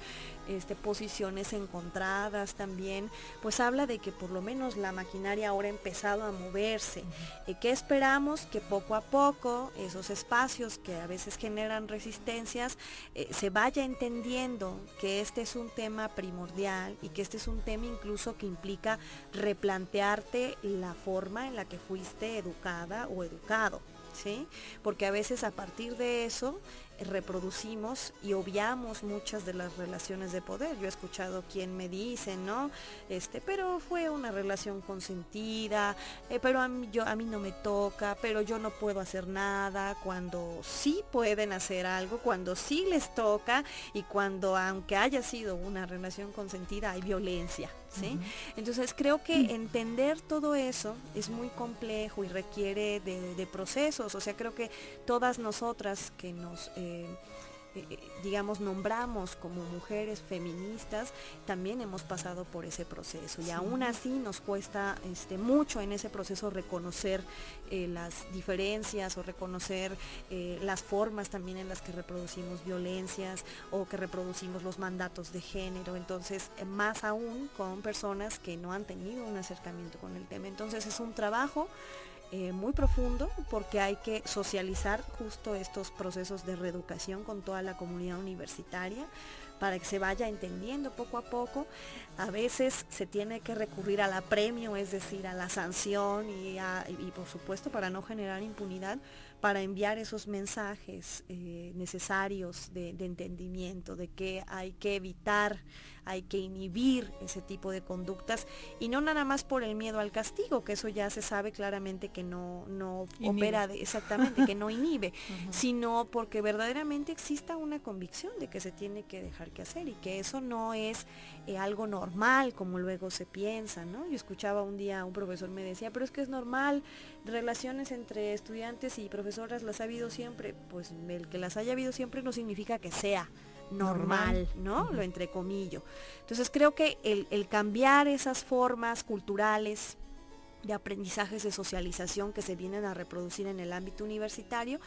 este, posiciones encontradas también, pues habla de que por lo menos la maquinaria ahora ha empezado a moverse. y ¿Qué esperamos? Que poco a poco esos espacios que a veces generan resistencias eh, se vaya entendiendo que este es un tema primordial y que este es un tema incluso que implica replantearte la forma en la que fuiste educada o educado. ¿Sí? Porque a veces a partir de eso reproducimos y obviamos muchas de las relaciones de poder. Yo he escuchado quien me dice, ¿no? Este, pero fue una relación consentida, eh, pero yo, a mí no me toca, pero yo no puedo hacer nada, cuando sí pueden hacer algo, cuando sí les toca y cuando aunque haya sido una relación consentida hay violencia, ¿sí? Entonces creo que entender todo eso es muy complejo y requiere de, procesos, o sea, creo que todas nosotras que nos... Eh, eh, digamos, nombramos como mujeres feministas, también hemos pasado por ese proceso. Y aún así nos cuesta este, mucho en ese proceso reconocer eh, las diferencias o reconocer las formas también en las que reproducimos violencias o que reproducimos los mandatos de género, entonces más aún con personas que no han tenido un acercamiento con el tema. Entonces es un trabajo eh, muy profundo porque hay que socializar justo estos procesos de reeducación con toda la comunidad universitaria para que se vaya entendiendo poco a poco. A veces se tiene que recurrir al apremio, es decir, a la sanción y, por supuesto para no generar impunidad, para enviar esos mensajes eh, necesarios de, entendimiento, de que hay que evitar, hay que inhibir ese tipo de conductas y no nada más por el miedo al castigo, que eso ya se sabe claramente que no, no opera exactamente, que no inhibe, <laughs> sino porque verdaderamente exista una convicción de que se tiene que dejar que hacer y que eso no es eh, algo normal como luego se piensa, ¿no? Yo escuchaba un día un profesor me decía, pero es que es normal relaciones entre estudiantes y profesores horas las ha habido siempre, pues el que las haya habido siempre no significa que sea normal, ¿no? Lo entrecomillo. Entonces creo que el, el cambiar esas formas culturales, de aprendizajes de socialización que se vienen a reproducir en el ámbito universitario,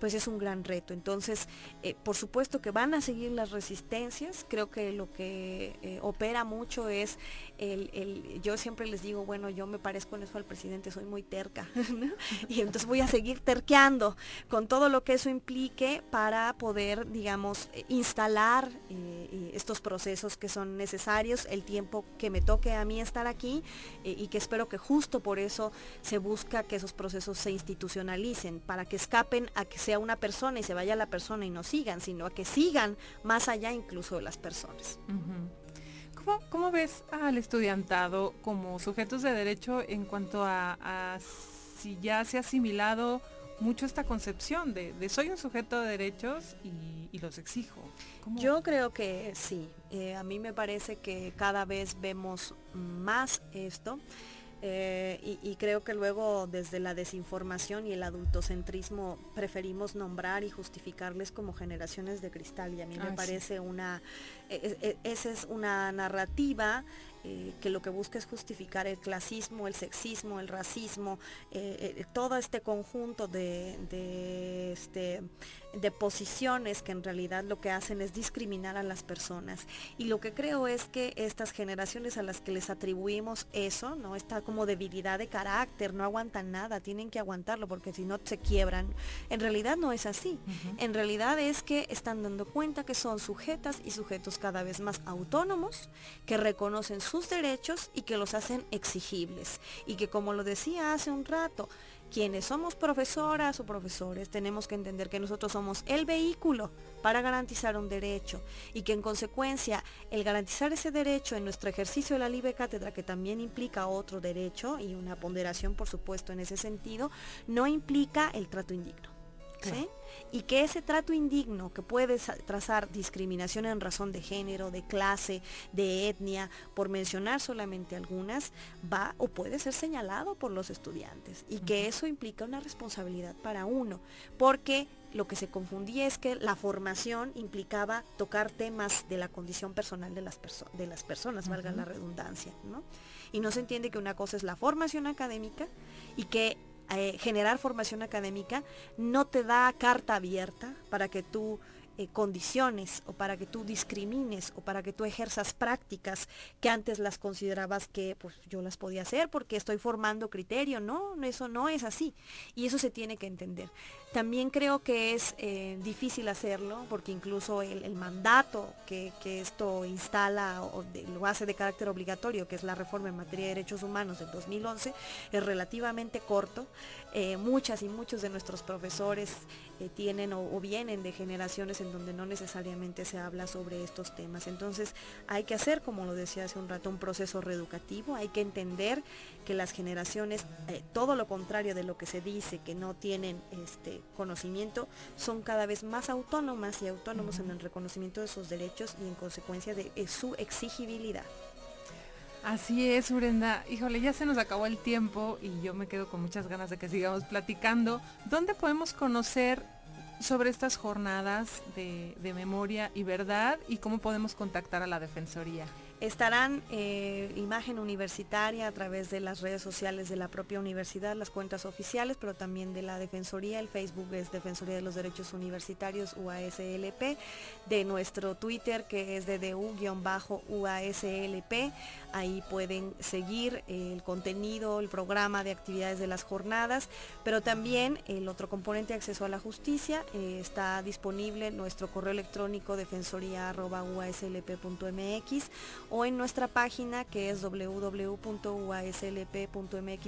pues es un gran reto. Entonces, eh, por supuesto que van a seguir las resistencias, creo que lo que eh, opera mucho es el, yo siempre les digo, bueno, yo me parezco en eso al presidente, soy muy terca, <laughs> y entonces voy a seguir terqueando con todo lo que eso implique para poder, digamos, instalar eh, estos procesos que son necesarios, el tiempo que me toque a mí estar aquí y que espero que justo por eso se busca que esos procesos se institucionalicen, para que escapen a que se una persona y se vaya la persona y no sigan, sino a que sigan más allá incluso de las personas. ¿Cómo, ves al estudiantado como sujetos de derecho en cuanto a, si ya se ha asimilado mucho esta concepción de, soy un sujeto de derechos y, los exijo? Yo creo que sí. Eh, a mí me parece que cada vez vemos más esto. Eh, y, creo que luego desde la desinformación y el adultocentrismo preferimos nombrar y justificarles como generaciones de cristal y a mí me parece una, e, e, e, esa es una narrativa eh, que lo que busca es justificar el clasismo, el sexismo, el racismo, eh, todo este conjunto de, de este, de posiciones que en realidad lo que hacen es discriminar a las personas. Y lo que creo es que estas generaciones a las que les atribuimos eso, ¿no? Esta como debilidad de carácter, no aguantan nada, tienen que aguantarlo porque si no se quiebran. En realidad no es así. En realidad es que están dando cuenta que son sujetas y sujetos cada vez más autónomos, que reconocen sus derechos y que los hacen exigibles. Y que como lo decía hace un rato, quienes somos profesoras o profesores tenemos que entender que nosotros somos el vehículo para garantizar un derecho y que en consecuencia el garantizar ese derecho en nuestro ejercicio de la libre cátedra, que también implica otro derecho y una ponderación por supuesto en ese sentido, no implica el trato indigno y que ese trato indigno que puede trazar discriminación en razón de género, de clase, de etnia, por mencionar solamente algunas, va o puede ser señalado por los estudiantes. Y que eso implica una responsabilidad para uno, porque lo que se confundía es que la formación implicaba tocar temas de la condición personal de las, de las personas, valga la redundancia, ¿no? Y no se entiende que una cosa es la formación académica y que eh, generar formación académica no te da carta abierta para que tú eh, condiciones o para que tú discrimines o para que tú ejerzas prácticas que antes las considerabas que pues yo las podía hacer porque estoy formando criterio. No, eso no es así. Y eso se tiene que entender. También creo que es eh, difícil hacerlo porque incluso el, mandato que, esto instala o lo hace de carácter obligatorio, que es la reforma en materia de derechos humanos del 2011, es relativamente corto. Eh, muchas y muchos de nuestros profesores eh, tienen o, vienen de generaciones en donde no necesariamente se habla sobre estos temas. Entonces hay que hacer, como lo decía hace un rato, un proceso reeducativo, hay que entender que las generaciones, todo lo contrario de lo que se dice, que no tienen este, conocimiento son cada vez más autónomas y autónomos en el reconocimiento de sus derechos y en consecuencia de, su exigibilidad. Así es, Urenda. Híjole, ya se nos acabó el tiempo y yo me quedo con muchas ganas de que sigamos platicando. ¿Dónde podemos conocer sobre estas jornadas de, de memoria y verdad y cómo podemos contactar a la Defensoría? Estarán eh, imagen universitaria a través de las redes sociales de la propia universidad, las cuentas oficiales, pero también de la Defensoría. El Facebook es Defensoría de los Derechos Universitarios UASLP, de nuestro Twitter que es DDU-UASLP. Ahí pueden seguir el contenido, el programa de actividades de las jornadas, pero también el otro componente, acceso a la justicia, eh, está disponible nuestro correo electrónico defensoría.uaslp.mx o en nuestra página que es www.uaslp.mx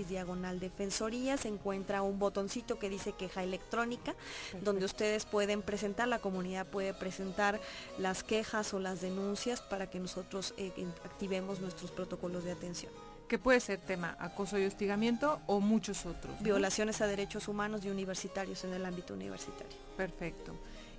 diagonal defensoría se encuentra un botoncito que dice queja electrónica donde ustedes pueden presentar, la comunidad puede presentar las quejas o las denuncias para que nosotros eh, activemos nuestros protocolos de atención que puede ser tema acoso y hostigamiento o muchos otros. Violaciones a derechos humanos y universitarios en el ámbito universitario. Perfecto.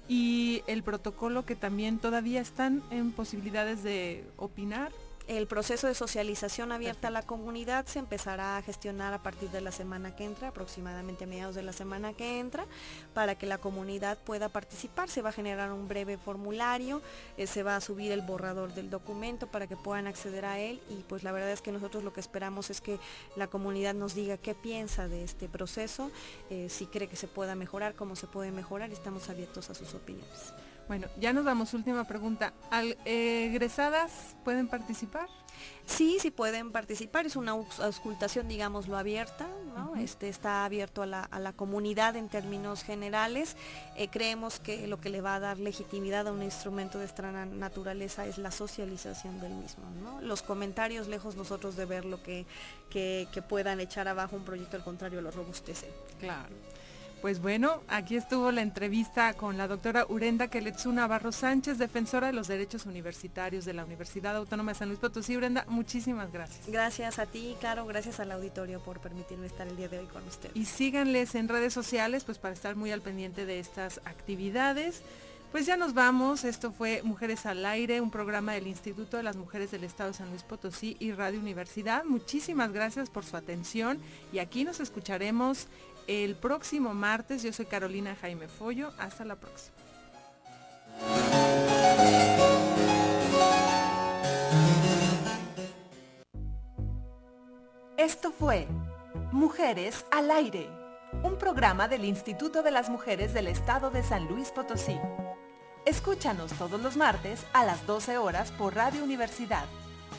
Y el protocolo que también todavía están en posibilidades de opinar el proceso de socialización abierta a la comunidad se empezará a gestionar a partir de la semana que entra, aproximadamente a mediados de la semana que entra, para que la comunidad pueda participar. Se va a generar un breve formulario, eh, se va a subir el borrador del documento para que puedan acceder a él y pues la verdad es que nosotros lo que esperamos es que la comunidad nos diga qué piensa de este proceso, eh, si cree que se pueda mejorar, cómo se puede mejorar y estamos abiertos a sus opiniones. Bueno, ya nos damos última pregunta. ¿Al, eh, ¿Egresadas pueden participar? Sí, sí pueden participar, es una auscultación, digámoslo, abierta, ¿no? este, está abierto a la, comunidad en términos generales. Eh, creemos que lo que le va a dar legitimidad a un instrumento de esta naturaleza es la socialización del mismo. ¿no? Los comentarios, lejos nosotros de ver lo que, que, que puedan echar abajo un proyecto, al contrario, lo robustece. Claro. Pues bueno, aquí estuvo la entrevista con la doctora Urenda Keletsuna Navarro Sánchez, defensora de los derechos universitarios de la Universidad Autónoma de San Luis Potosí. Urenda, muchísimas gracias. Gracias a ti, claro, gracias al auditorio por permitirme estar el día de hoy con usted. Y síganles en redes sociales, pues para estar muy al pendiente de estas actividades. Pues ya nos vamos, esto fue Mujeres al Aire, un programa del Instituto de las Mujeres del Estado de San Luis Potosí y Radio Universidad. Muchísimas gracias por su atención y aquí nos escucharemos el próximo martes. Yo soy Carolina Jaime Follo. Hasta la próxima. Esto fue Mujeres al Aire, un programa del Instituto de las Mujeres del Estado de San Luis Potosí. Escúchanos todos los martes a las 12 horas por Radio Universidad,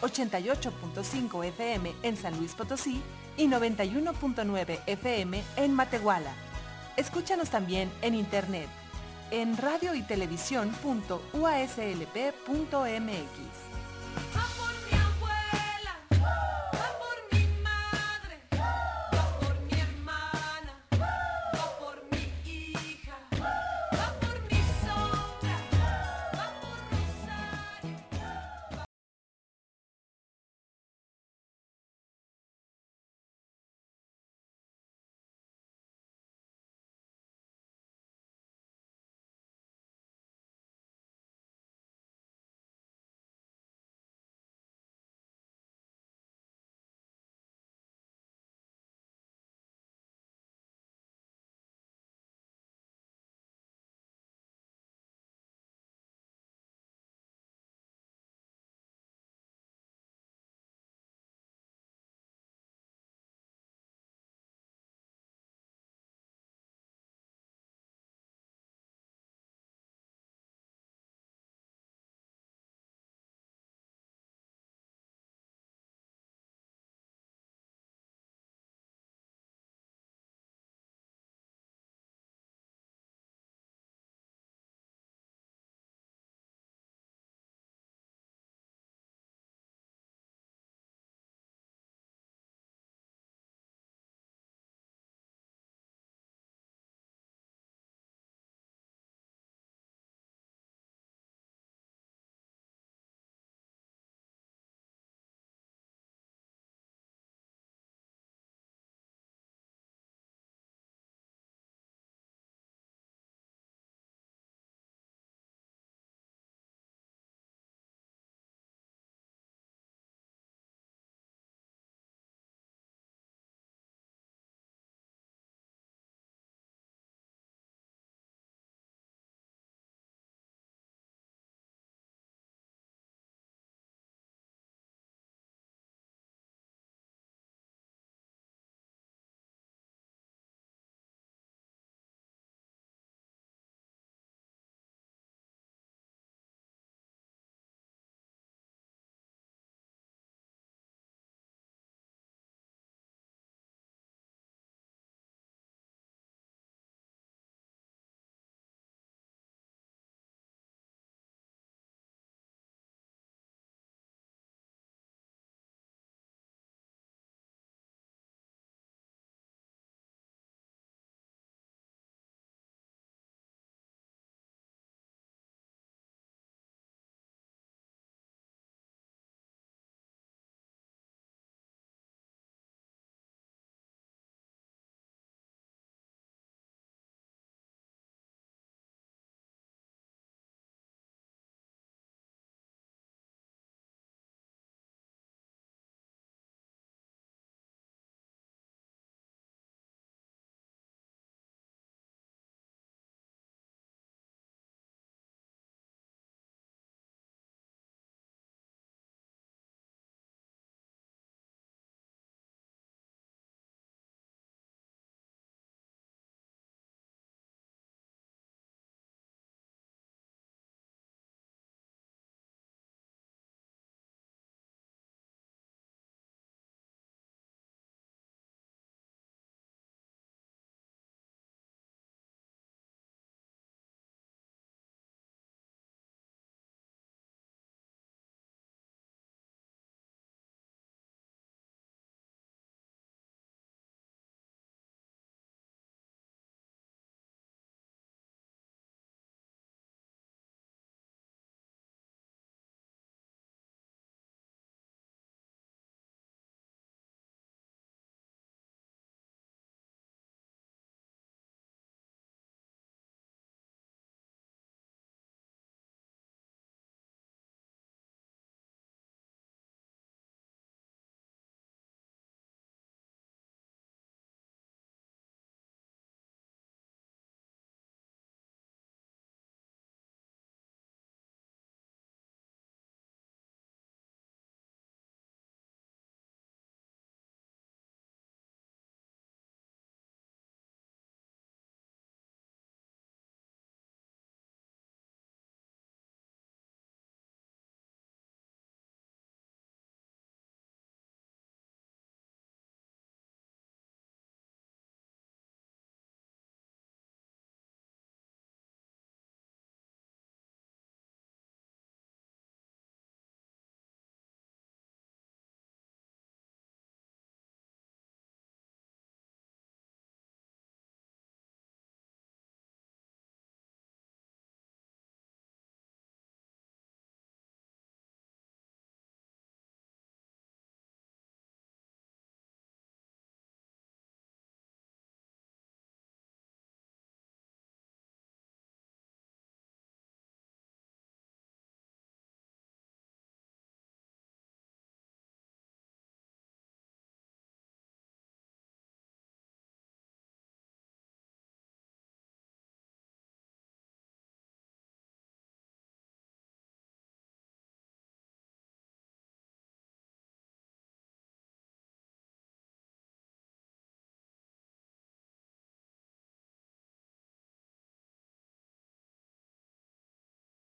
88.5 FM en San Luis Potosí y 91.9 FM en Matehuala. Escúchanos también en internet en radio y.